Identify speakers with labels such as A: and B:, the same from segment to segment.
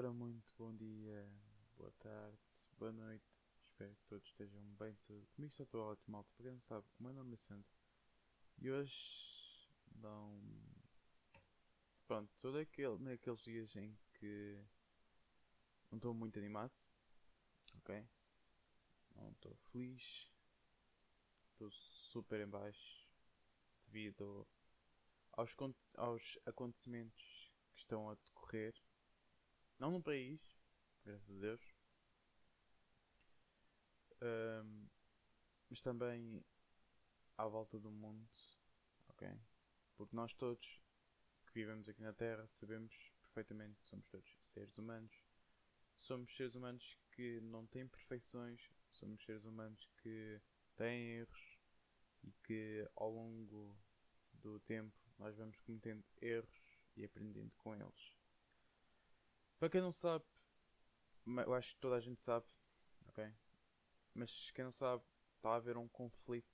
A: Ora, muito bom dia, boa tarde, boa noite. Espero que todos estejam bem de saúde. Comigo está tudo ótimo, malta. Para quem não sabe, o meu nome é Sandro. E hoje não. Pronto, todo aquele, naqueles dias em que não estou muito animado, ok? Não estou feliz, estou super em baixo devido aos, aos acontecimentos que estão a decorrer não no país, graças a Deus. Um, mas também à volta do mundo, ok? Porque nós todos que vivemos aqui na Terra sabemos perfeitamente que somos todos seres humanos. Somos seres humanos que não têm perfeições, somos seres humanos que têm erros e que ao longo do tempo nós vamos cometendo erros e aprendendo com eles. Para quem não sabe, eu acho que toda a gente sabe, ok? Mas quem não sabe, está a haver um conflito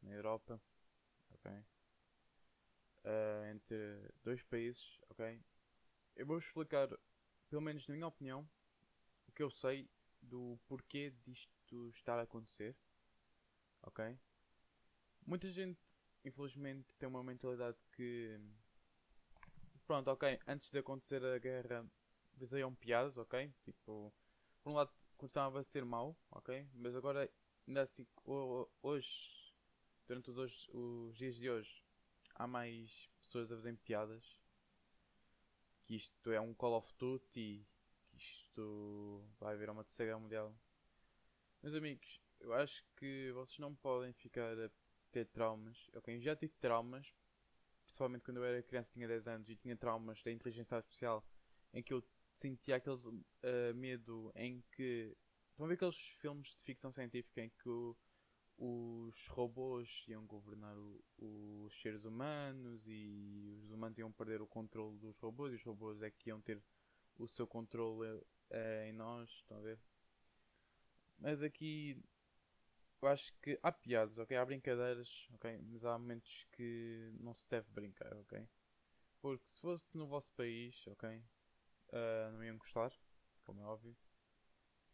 A: na Europa, ok? Uh, entre dois países, ok? Eu vou explicar, pelo menos na minha opinião, o que eu sei do porquê disto estar a acontecer, ok? Muita gente, infelizmente, tem uma mentalidade que. Pronto, ok, antes de acontecer a guerra faziam piadas, ok? Tipo, por um lado continuava a ser mau, ok? Mas agora, ainda assim, hoje, durante os, hoje, os dias de hoje, há mais pessoas a fazerem piadas. Que isto é um Call of Duty, que isto vai haver uma terceira mundial. Meus amigos, eu acho que vocês não podem ficar a ter traumas. Ok, eu já tive traumas, principalmente quando eu era criança, tinha 10 anos e tinha traumas da inteligência artificial, em que eu sentia aquele uh, medo em que. Estão a ver aqueles filmes de ficção científica em que o, os robôs iam governar o, os seres humanos e os humanos iam perder o controle dos robôs e os robôs é que iam ter o seu controle uh, em nós, estão a ver? Mas aqui eu acho que há piadas, ok? Há brincadeiras, ok? Mas há momentos que não se deve brincar, ok? Porque se fosse no vosso país, ok? Uh, não iam gostar, como é óbvio.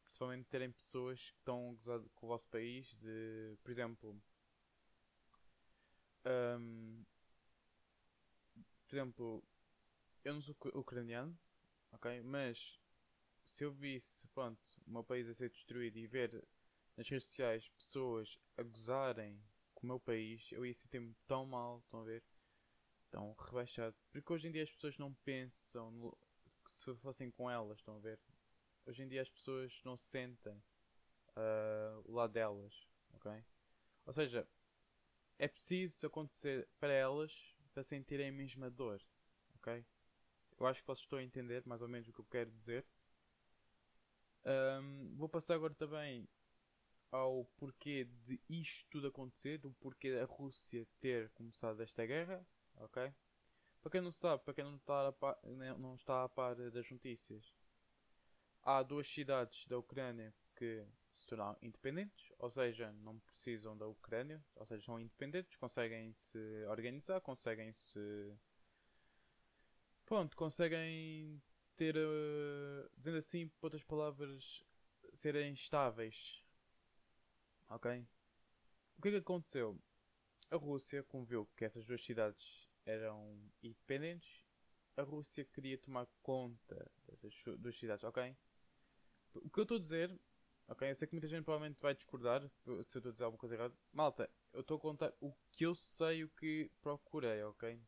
A: Principalmente terem pessoas que estão a gozar com o vosso país, de, por exemplo, um, por exemplo, eu não sou ucraniano, ok? Mas se eu visse, pronto, o meu país a ser destruído e ver nas redes sociais pessoas a gozarem com o meu país, eu ia sentir-me tão mal, estão a ver? Tão rebaixado. Porque hoje em dia as pessoas não pensam se fossem com elas, estão a ver? Hoje em dia as pessoas não sentem uh, o lado delas, ok? Ou seja, é preciso acontecer para elas para sentirem a mesma dor, ok? Eu acho que vocês estão a entender mais ou menos o que eu quero dizer. Um, vou passar agora também ao porquê de isto tudo acontecer, do porquê da Rússia ter começado esta guerra, ok? Para quem não sabe, para quem não está a par, não está a par das notícias, há duas cidades da Ucrânia que se tornaram independentes, ou seja, não precisam da Ucrânia, ou seja, são independentes, conseguem se organizar, conseguem se. Pronto, conseguem ter, uh, dizendo assim, por outras palavras, serem estáveis. Ok? O que é que aconteceu? A Rússia, como viu que essas duas cidades eram independentes, a Rússia queria tomar conta dessas duas cidades, ok? O que eu estou a dizer, ok? Eu sei que muita gente provavelmente vai discordar se eu estou a dizer alguma coisa errada. Malta, eu estou a contar o que eu sei, o que procurei, ok?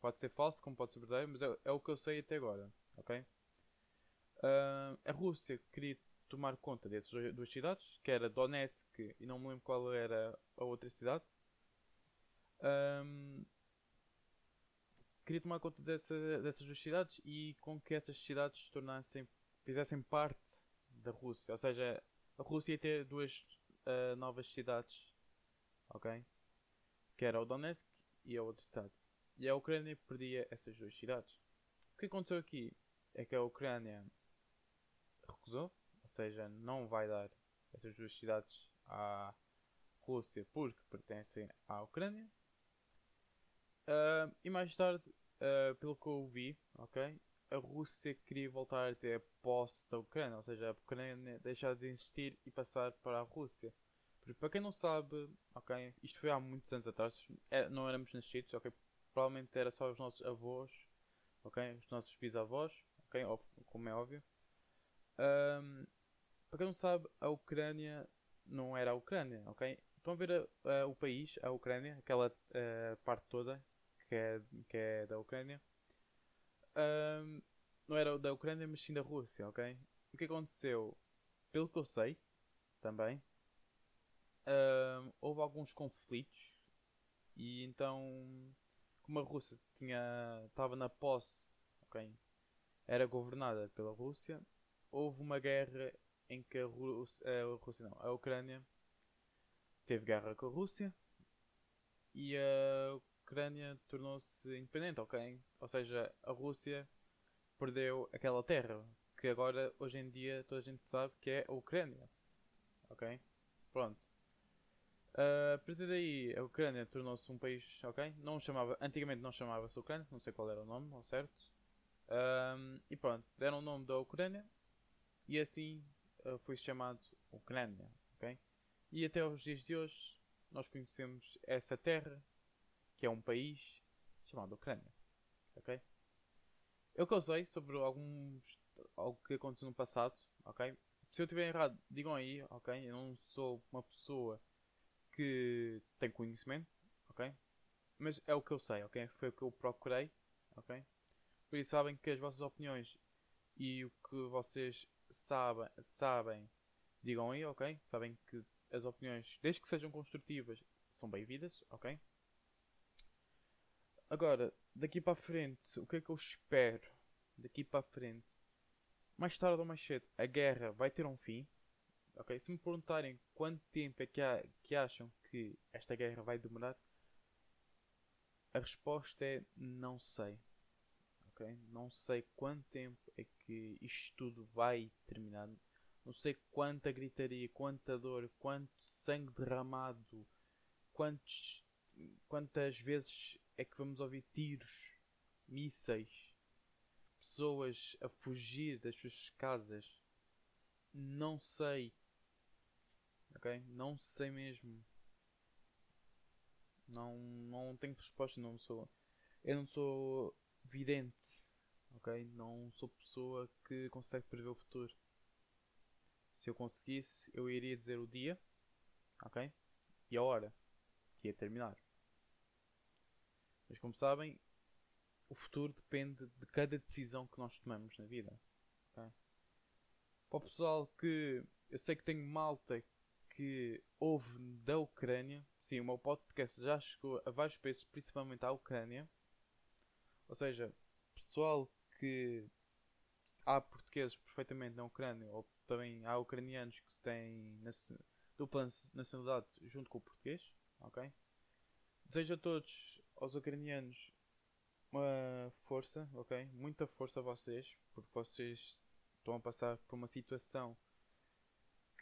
A: Pode ser falso, como pode ser verdadeiro, mas é, é o que eu sei até agora, ok? Uh, a Rússia queria tomar conta dessas duas cidades, que era Donetsk e não me lembro qual era a outra cidade. Um, queria tomar conta dessa, dessas duas cidades e com que essas cidades tornassem, fizessem parte da Rússia. Ou seja, a Rússia ia ter duas uh, novas cidades, ok? Que era o Donetsk e a outra cidade. E a Ucrânia perdia essas duas cidades. O que aconteceu aqui é que a Ucrânia recusou, ou seja, não vai dar essas duas cidades à Rússia porque pertencem à Ucrânia. Uh, e mais tarde, uh, pelo que eu vi, ok? a Rússia queria voltar a ter posse da Ucrânia, ou seja, a Ucrânia deixar de existir e passar para a Rússia. Porque, para quem não sabe, ok, isto foi há muitos anos atrás, é, não éramos nascidos, ok, provavelmente era só os nossos avós, ok, os nossos bisavós, ok, como é óbvio. Um, para quem não sabe, a Ucrânia não era a Ucrânia, ok? Estão a ver a, a, o país, a Ucrânia, aquela uh, parte toda que é, que é da Ucrânia. Um, não era da Ucrânia, mas sim da Rússia, ok? O que aconteceu? Pelo que eu sei, também, um, houve alguns conflitos e então, como a Rússia tinha, estava na posse, ok? Era governada pela Rússia, houve uma guerra em que a Rússia, a Rússia não, a Ucrânia teve guerra com a Rússia e a Ucrânia tornou-se independente, ok? Ou seja, a Rússia perdeu aquela terra que agora, hoje em dia, toda a gente sabe que é a Ucrânia, ok? Pronto. Uh, a partir daí, a Ucrânia tornou-se um país, ok? Não chamava, antigamente não chamava-se Ucrânia, não sei qual era o nome, ao certo. Um, e pronto, deram o nome da Ucrânia e assim uh, foi chamado Ucrânia, ok? E até os dias de hoje nós conhecemos essa terra, que é um país chamado Ucrânia, ok? Eu que eu sei sobre alguns algo que aconteceu no passado, ok? Se eu estiver errado, digam aí, ok? Eu não sou uma pessoa que tem conhecimento, ok? Mas é o que eu sei, ok? Foi o que eu procurei, ok? Por isso sabem que as vossas opiniões e o que vocês sabem, sabem, digam aí, ok? Sabem que as opiniões, desde que sejam construtivas, são bem-vindas, ok? Agora, daqui para a frente, o que é que eu espero? Daqui para a frente, mais tarde ou mais cedo, a guerra vai ter um fim, ok? Se me perguntarem quanto tempo é que, há, que acham que esta guerra vai demorar, a resposta é não sei ok? Não sei quanto tempo é que isto tudo vai terminar. Não sei quanta gritaria, quanta dor, quanto sangue derramado, quantos, quantas vezes é que vamos ouvir tiros, mísseis, pessoas a fugir das suas casas. Não sei. Ok? Não sei mesmo. Não, não tenho resposta, não sou. Eu não sou vidente, ok? Não sou pessoa que consegue prever o futuro. Se eu conseguisse, eu iria dizer o dia, ok? E a hora que ia terminar. Mas como sabem, o futuro depende de cada decisão que nós tomamos na vida. Okay? Para o pessoal que eu sei que tenho malta que ouve da Ucrânia, sim, o meu podcast já chegou a vários países, principalmente à Ucrânia. Ou seja, pessoal que há portugueses perfeitamente na Ucrânia, ou também há ucranianos que têm dupla nacionalidade junto com o português, ok? Desejo a todos, aos ucranianos, uma força, ok? Muita força a vocês, porque vocês estão a passar por uma situação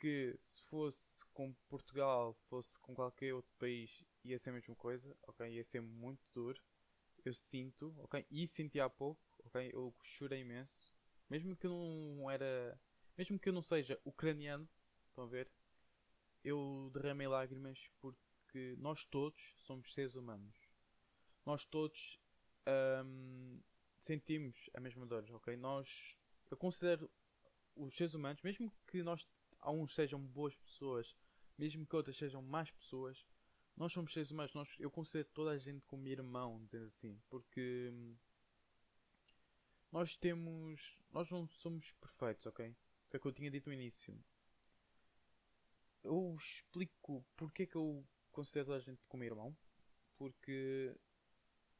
A: que se fosse com Portugal, fosse com qualquer outro país, ia ser a mesma coisa, ok? Ia ser muito duro eu sinto, ok? E senti há pouco, ok? Eu chorei imenso. Mesmo que eu não era. Mesmo que eu não seja ucraniano, estão a ver? Eu derramei lágrimas porque nós todos somos seres humanos. Nós todos um, sentimos a mesma dor, ok? Nós. Eu considero os seres humanos, mesmo que nós. Uns sejam boas pessoas, mesmo que outras sejam más pessoas, nós somos seres humanos, nós, eu considero toda a gente como irmão, dizendo assim, porque hum, nós temos. Nós não somos perfeitos, ok? Foi o que eu tinha dito no início. Eu explico porque é que eu considero toda a gente como irmão. Porque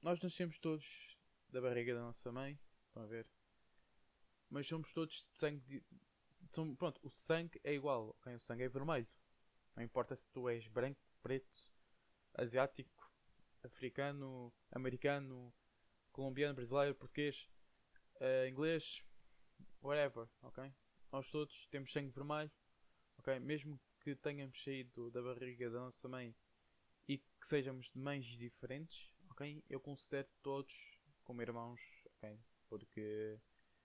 A: nós nascemos todos da barriga da nossa mãe, estão a ver? Mas somos todos de sangue. De, são, pronto, o sangue é igual, ok? O sangue é vermelho. Não importa se tu és branco, preto, asiático, africano, americano, colombiano, brasileiro, português, uh, inglês, whatever, ok? Nós todos temos sangue vermelho, ok? Mesmo que tenhamos saído da barriga da nossa mãe e que sejamos de mães diferentes, ok? Eu considero todos como irmãos, ok? Porque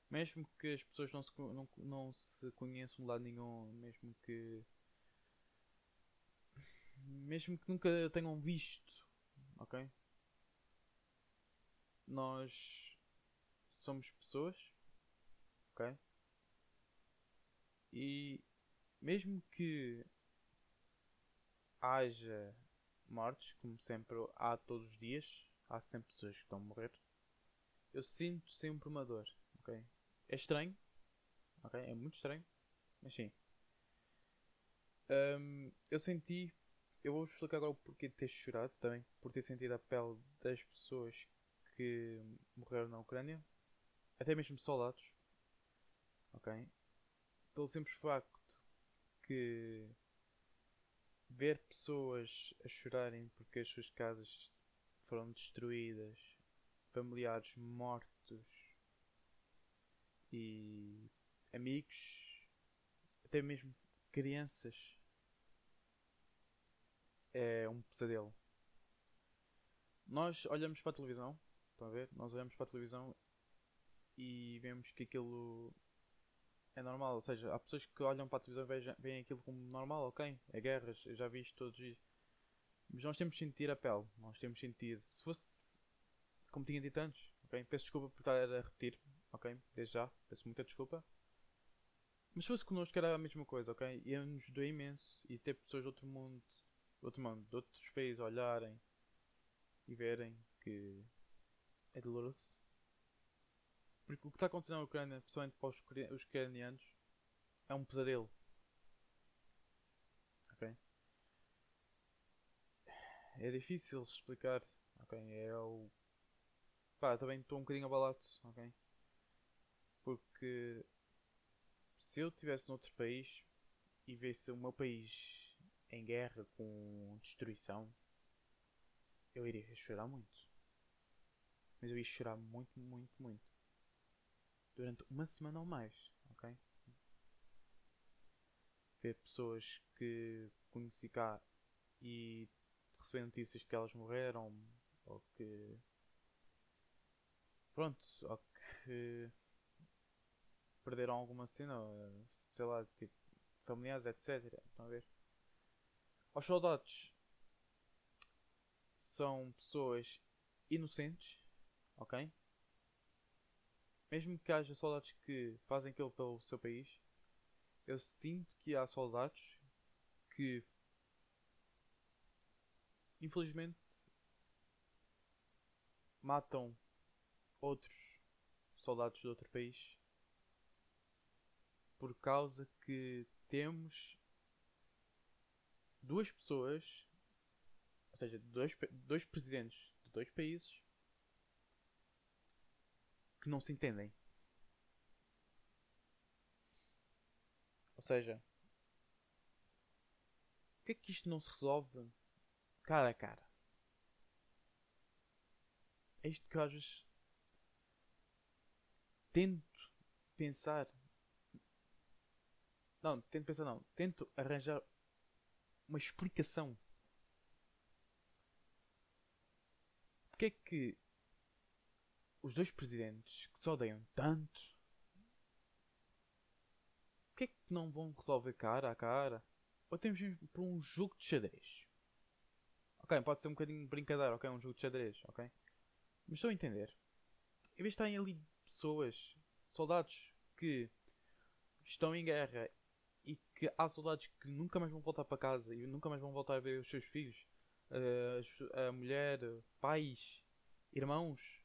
A: Mesmo que as pessoas não se, não, não se conheçam de lado nenhum, mesmo que. Mesmo que nunca tenham visto, ok? Nós somos pessoas, ok? E mesmo que haja mortes, como sempre há todos os dias, há sempre pessoas que estão a morrer, eu sinto sempre uma dor, ok? É estranho, ok? É muito estranho, mas sim. Um, eu senti, eu vou explicar agora o porquê de ter chorado também, por ter sentido a pele das pessoas que morreram na Ucrânia, até mesmo soldados, ok? Pelo simples facto que ver pessoas a chorarem porque as suas casas foram destruídas, familiares mortos e amigos, até mesmo crianças, é um pesadelo. Nós olhamos para a televisão, estão a ver? Nós olhamos para a televisão e vemos que aquilo é normal. Ou seja, há pessoas que olham para a televisão e veem aquilo como normal, ok? É guerras, eu já vi isto todos os dias. Mas nós temos de sentir a pele, nós temos sentido. Se fosse como tinha dito antes, ok? Peço desculpa por estar a repetir, ok? Desde já, peço muita desculpa. Mas se fosse connosco era a mesma coisa, ok? Ia-nos doer imenso e ter pessoas de outro mundo, de outro mundo, de outros países olharem e verem que é doloroso. Porque o que está acontecendo na Ucrânia, principalmente para os, os ucranianos, é um pesadelo. Ok? É difícil explicar. Ok? É o. Pá, também estou um bocadinho abalado. Ok? Porque se eu estivesse noutro país e visse o meu país em guerra com destruição, eu iria chorar muito. Mas eu ia chorar muito, muito, muito durante uma semana ou mais, ok? Ver pessoas que conheci cá e receber notícias que elas morreram ou que pronto, ou que perderam alguma cena, sei lá, tipo familiares, etc. Estão a ver? Os soldados são pessoas inocentes, ok? Mesmo que haja soldados que fazem aquilo pelo seu país, eu sinto que há soldados que infelizmente matam outros soldados de outro país por causa que temos duas pessoas, ou seja, dois, dois presidentes de dois países que não se entendem. Ou seja, por que é que isto não se resolve cara a cara? É isto que às vezes tento pensar. Não, tento pensar não. Tento arranjar uma explicação. Porque é que os dois presidentes que se odeiam tanto, que é que não vão resolver cara a cara? Ou temos por um jogo de xadrez? Ok, pode ser um bocadinho brincadeira, ok? Um jogo de xadrez, ok? Mas estou a entender. Em vez de estarem ali pessoas, soldados que estão em guerra e que há soldados que nunca mais vão voltar para casa e nunca mais vão voltar a ver os seus filhos, a, a mulher, pais, irmãos,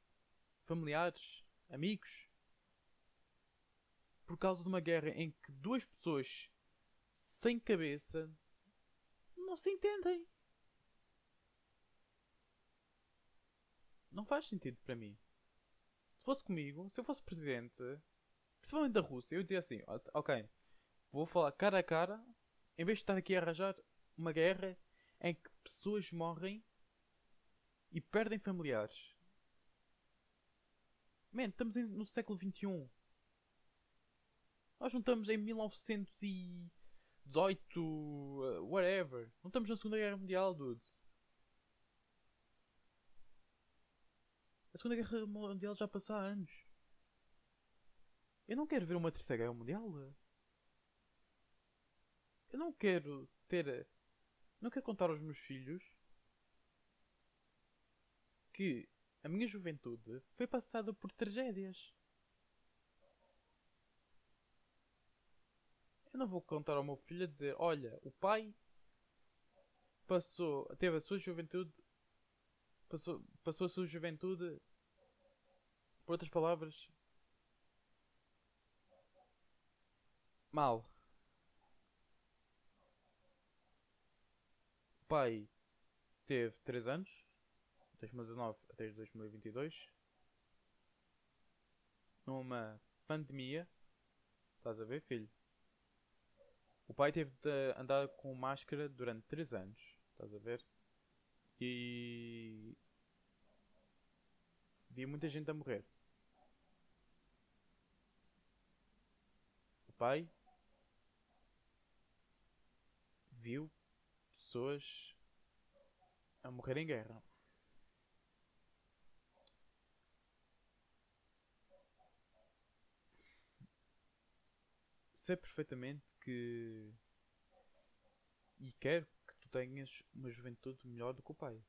A: familiares, amigos, por causa de uma guerra em que duas pessoas sem cabeça não se entendem. Não faz sentido para mim. Se fosse comigo, se eu fosse presidente, principalmente da Rússia, eu dizia assim: ok, vou falar cara a cara, em vez de estar aqui a arranjar uma guerra em que pessoas morrem e perdem familiares. Man, estamos em, no século XXI. Nós não estamos em 1918, uh, whatever. Não estamos na Segunda Guerra Mundial, dudes. A Segunda Guerra Mundial já passou há anos. Eu não quero ver uma terceira guerra mundial. Eu não quero ter. Não quero contar aos meus filhos que a minha juventude foi passada por tragédias. Eu não vou contar ao meu filho a dizer: Olha, o pai passou, teve a sua juventude, passou, passou a sua juventude, por outras palavras, mal. O pai teve 3 anos, 2019 até 2022, numa pandemia. Estás a ver, filho? O pai teve de andar com máscara durante 3 anos. Estás a ver? E. Vi muita gente a morrer. O pai viu pessoas a morrer em guerra. Sei perfeitamente que. E quero que tu tenhas uma juventude melhor do que o pai.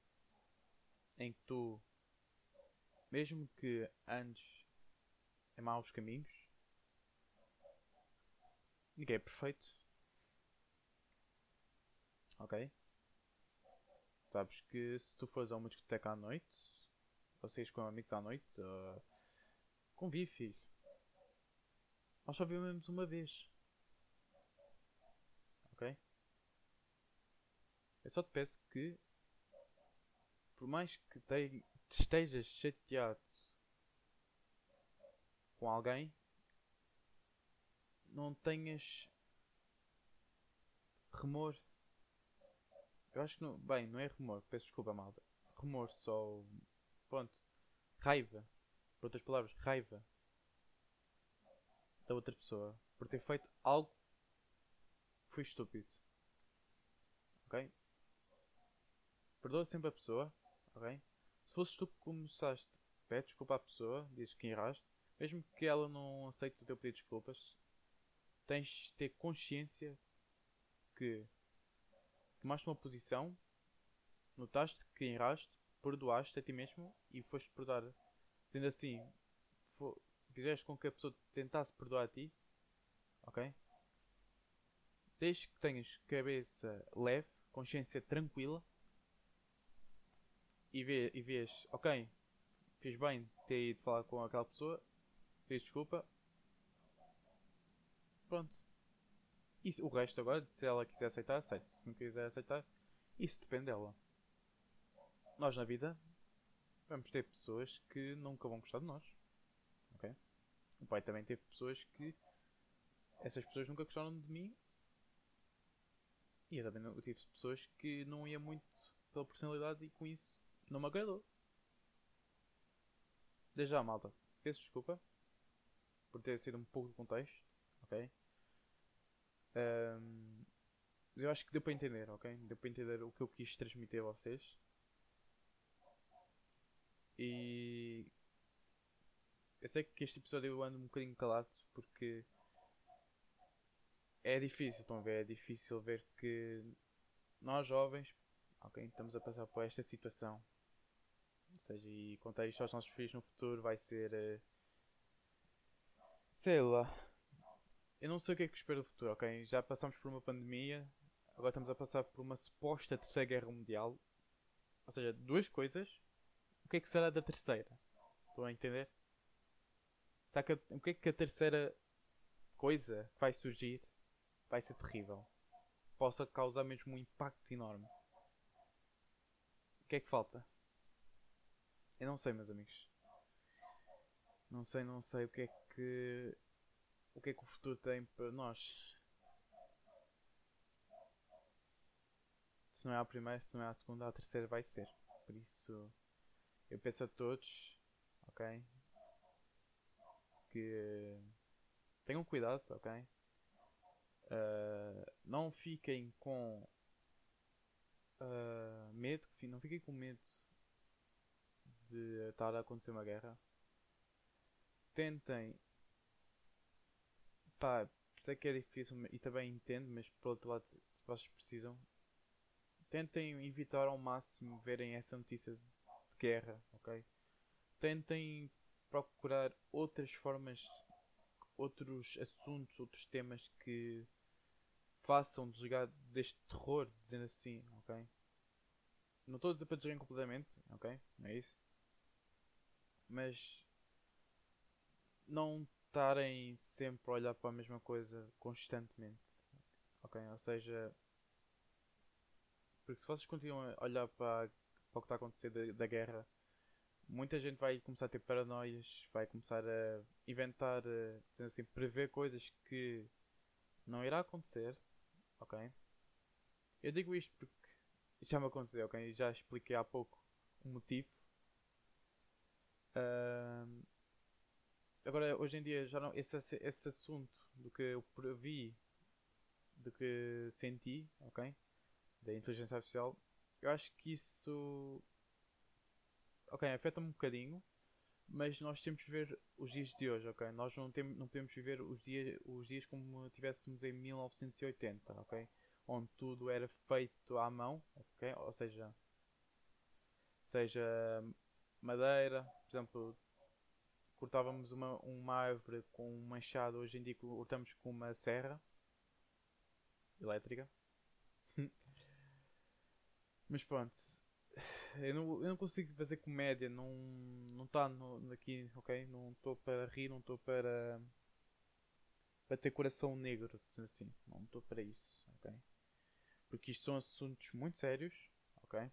A: Em que tu, mesmo que andes em maus caminhos, ninguém é perfeito. Ok? Sabes que se tu fores a uma discoteca à noite, saís com amigos à noite, uh, convive, filho. Nós só vivemos uma vez. Ok? Eu só te peço que, por mais que te, estejas chateado com alguém, não tenhas remor. Eu acho que não. Bem, não é remor, peço desculpa, malta. Remor só. Pronto. Raiva. Por outras palavras, raiva da outra pessoa por ter feito algo que foi estúpido. Ok? Perdoa sempre a pessoa. Ok? Se fosses tu que começaste, pede desculpa à pessoa, dizes que erraste, mesmo que ela não aceite o teu pedido de desculpas, tens de ter consciência que tomaste uma posição, notaste que erraste, perdoaste a ti mesmo e foste perdoar. Sendo assim, fizeste com que a pessoa tentasse perdoar a ti, ok? Desde que tenhas cabeça leve, consciência tranquila e, vê, e vês, ok, fiz bem ter ido falar com aquela pessoa, fiz desculpa, pronto. E o resto agora, se ela quiser aceitar, aceita. Se não quiser aceitar, isso depende dela. Nós na vida vamos ter pessoas que nunca vão gostar de nós. O pai também teve pessoas que essas pessoas nunca gostaram de mim. E eu também tive pessoas que não ia muito pela personalidade e com isso não me agradou. Desde já, malta. Peço desculpa por ter sido um pouco de contexto, ok? Um, eu acho que deu para entender, ok? Deu para entender o que eu quis transmitir a vocês. E eu sei que este episódio eu ando um bocadinho calado porque é difícil, estão a ver? É difícil ver que nós jovens, ok, estamos a passar por esta situação. Ou seja, e contar isto aos nossos filhos no futuro vai ser. Uh, sei lá eu não sei o que é que espero do futuro, ok? Já passamos por uma pandemia, agora estamos a passar por uma suposta terceira guerra mundial. Ou seja, duas coisas. O que é que será da terceira? Estão a entender? Sabe o que é que a terceira coisa que vai surgir vai ser terrível? Possa causar mesmo um impacto enorme. O que é que falta? Eu não sei, meus amigos. Não sei, não sei o que é que o que é que o futuro tem para nós. Se não é a primeira, se não é a segunda, a terceira vai ser. Por isso, eu peço a todos, ok? Que tenham cuidado, ok? Uh, não fiquem com uh, medo, não fiquem com medo de estar a acontecer uma guerra. Tentem pá, sei que é difícil e também entendo, mas por outro lado, vocês precisam. Tentem evitar ao máximo verem essa notícia de guerra, ok? Tentem procurar outras formas, outros assuntos, outros temas que façam desligar deste terror, dizendo assim, ok? Não estou a dizer para completamente, ok? Não é isso? Mas não estarem sempre a olhar para a mesma coisa constantemente, ok? Ou seja, porque se vocês continuam a olhar para, para o que está a acontecer da, da guerra, muita gente vai começar a ter paranoias, vai começar a inventar, dizendo assim, prever coisas que não irá acontecer, ok? Eu digo isto porque já me aconteceu, ok? Já expliquei há pouco o motivo. Uh, agora, hoje em dia, já não, esse, esse assunto do que eu previ, do que senti, ok? Da inteligência artificial, eu acho que isso. Ok, afeta-me um bocadinho, mas nós temos que ver os dias de hoje, ok? Nós não, temos, não podemos viver os dias, os dias como tivéssemos em 1980, ok? Onde tudo era feito à mão, ok? Ou seja, seja madeira, por exemplo, cortávamos uma, uma árvore com um machado, hoje em dia cortamos com uma serra elétrica. Mas pronto, eu não, eu não consigo fazer comédia, não não está aqui, ok? Não estou para rir, não estou para para ter coração negro, assim, não estou para isso, ok? Porque isto são assuntos muito sérios, ok?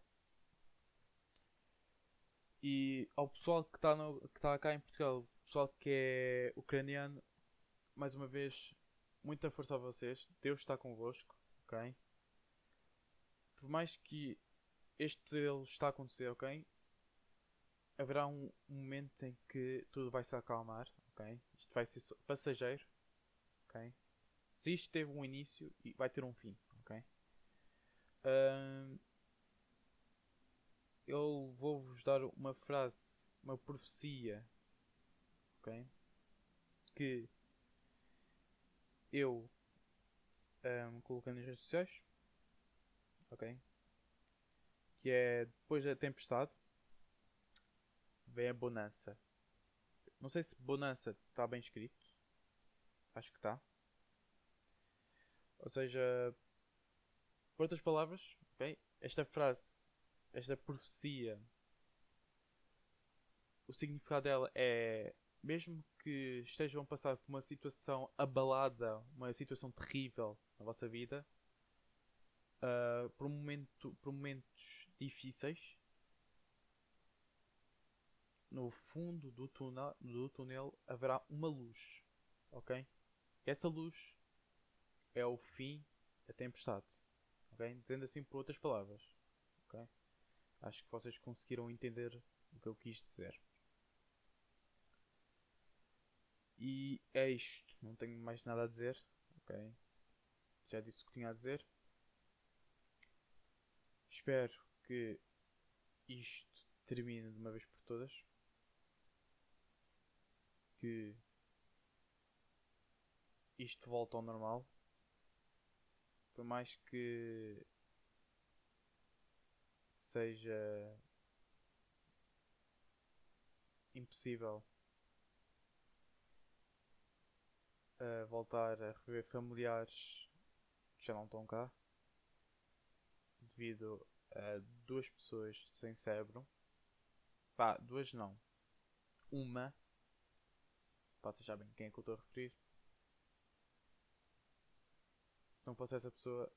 A: E ao pessoal que está que tá cá em Portugal, pessoal que é ucraniano, mais uma vez, muita força a vocês. Deus está convosco, ok? Por mais que este pesadelo está a acontecer, ok? Haverá um, um momento em que tudo vai se acalmar, ok? Isto vai ser passageiro, ok? Se isto teve um início, vai ter um fim, ok? Uh, eu vou-vos dar uma frase, uma profecia, ok? Que eu um, coloquei nas redes sociais, ok? Que é depois da tempestade vem a bonança. Não sei se bonança está bem escrito. Acho que está. Ou seja, por outras palavras, okay, esta frase, esta profecia, o significado dela é mesmo que estejam a passar por uma situação abalada, uma situação terrível na vossa vida, uh, por, momento, por momentos difíceis, no fundo do túnel, do túnel haverá uma luz, ok? Essa luz é o fim da tempestade, ok? Dizendo assim por outras palavras, ok? Acho que vocês conseguiram entender o que eu quis dizer. E é isto, não tenho mais nada a dizer, ok? Já disse o que tinha a dizer. Espero que isto termine de uma vez por todas. Que isto volte ao normal. Por mais que seja impossível uh, voltar a rever familiares que já não estão cá devido a duas pessoas sem cérebro. Pá, duas não. Uma. Vocês sabem quem é que eu estou a referir. Se não fosse essa pessoa,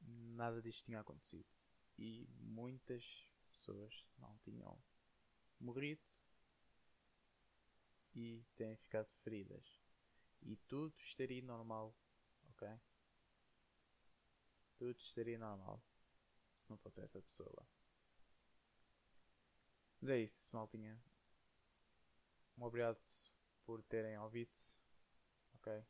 A: nada disto tinha acontecido. E muitas pessoas não tinham morrido e têm ficado feridas. E tudo estaria normal, ok? Tudo estaria normal não fosse essa pessoa. Mas é isso, maltinha. Um obrigado por terem ouvido. Ok?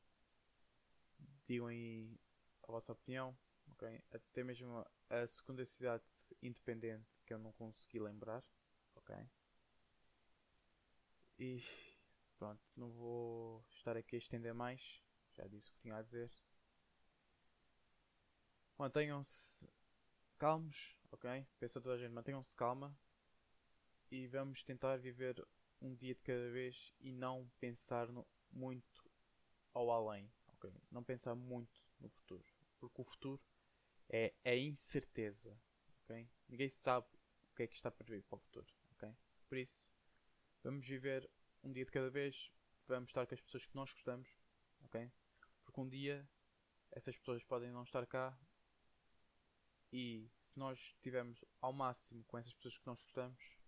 A: Digam aí a vossa opinião. Ok? Até mesmo a segunda cidade independente que eu não consegui lembrar. Ok? E pronto, não vou estar aqui a estender mais. Já disse o que tinha a dizer. Mantenham-se calmos, ok? Peço a toda a gente, mantenham-se calma e vamos tentar viver um dia de cada vez e não pensar no, muito ao além, ok? Não pensar muito no futuro, porque o futuro é a incerteza, ok? Ninguém sabe o que é que está para vir para o futuro, ok? Por isso, vamos viver um dia de cada vez, vamos estar com as pessoas que nós gostamos, ok? Porque um dia essas pessoas podem não estar cá e se nós estivermos ao máximo com essas pessoas que nós gostamos,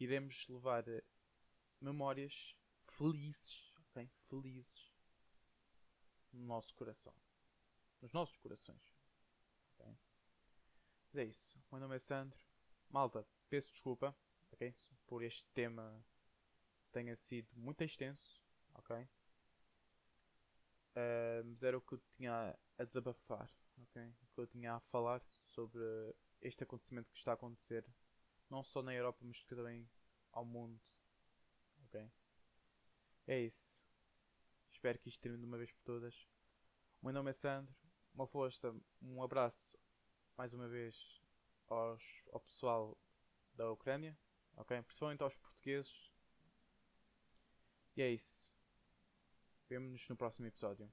A: iremos levar eh, memórias felizes, ok? Felizes no nosso coração. Nos nossos corações. ok? Mas é isso. O meu nome é Sandro. Malta, peço desculpa, ok? Por este tema tenha sido muito extenso, ok? Uh, mas era o que eu tinha a desabafar, O que eu tinha a falar sobre este acontecimento que está a acontecer, não só na Europa, mas também ao mundo, ok? É isso. Espero que isto termine de uma vez por todas. O meu nome é Sandro. Uma força, um abraço mais uma vez aos, ao pessoal da Ucrânia, ok? Principalmente aos portugueses. E é isso. Vemo-nos no próximo episódio.